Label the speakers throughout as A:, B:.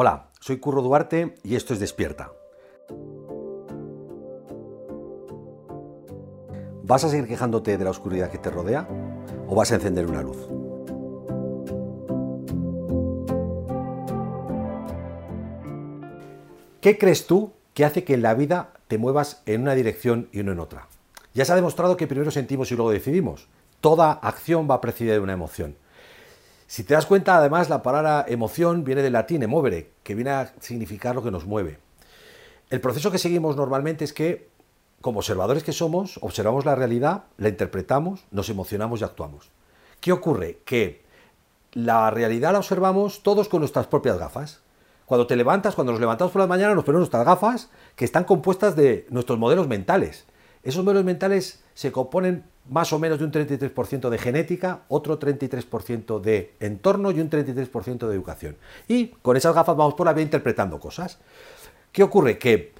A: Hola, soy Curro Duarte y esto es Despierta. ¿Vas a seguir quejándote de la oscuridad que te rodea o vas a encender una luz? ¿Qué crees tú que hace que en la vida te muevas en una dirección y no en otra? Ya se ha demostrado que primero sentimos y luego decidimos. Toda acción va precedida de una emoción. Si te das cuenta, además, la palabra emoción viene del latín emovere, que viene a significar lo que nos mueve. El proceso que seguimos normalmente es que, como observadores que somos, observamos la realidad, la interpretamos, nos emocionamos y actuamos. ¿Qué ocurre? Que la realidad la observamos todos con nuestras propias gafas. Cuando te levantas, cuando nos levantamos por la mañana, nos ponemos nuestras gafas que están compuestas de nuestros modelos mentales. Esos modelos mentales se componen más o menos de un 33% de genética, otro 33% de entorno y un 33% de educación. Y con esas gafas vamos por la vida interpretando cosas. ¿Qué ocurre? Que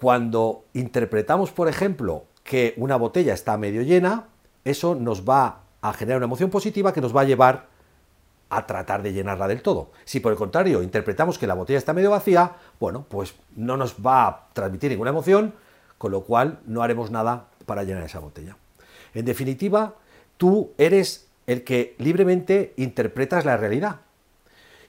A: cuando interpretamos, por ejemplo, que una botella está medio llena, eso nos va a generar una emoción positiva que nos va a llevar a tratar de llenarla del todo. Si por el contrario interpretamos que la botella está medio vacía, bueno, pues no nos va a transmitir ninguna emoción, con lo cual no haremos nada para llenar esa botella. En definitiva, tú eres el que libremente interpretas la realidad.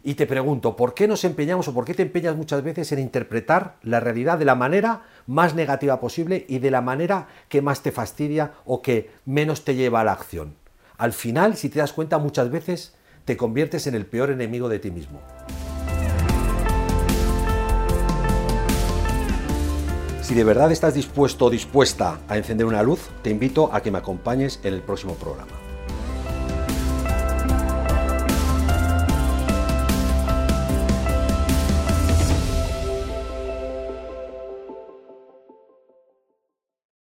A: Y te pregunto, ¿por qué nos empeñamos o por qué te empeñas muchas veces en interpretar la realidad de la manera más negativa posible y de la manera que más te fastidia o que menos te lleva a la acción? Al final, si te das cuenta, muchas veces te conviertes en el peor enemigo de ti mismo. Si de verdad estás dispuesto o dispuesta a encender una luz, te invito a que me acompañes en el próximo programa.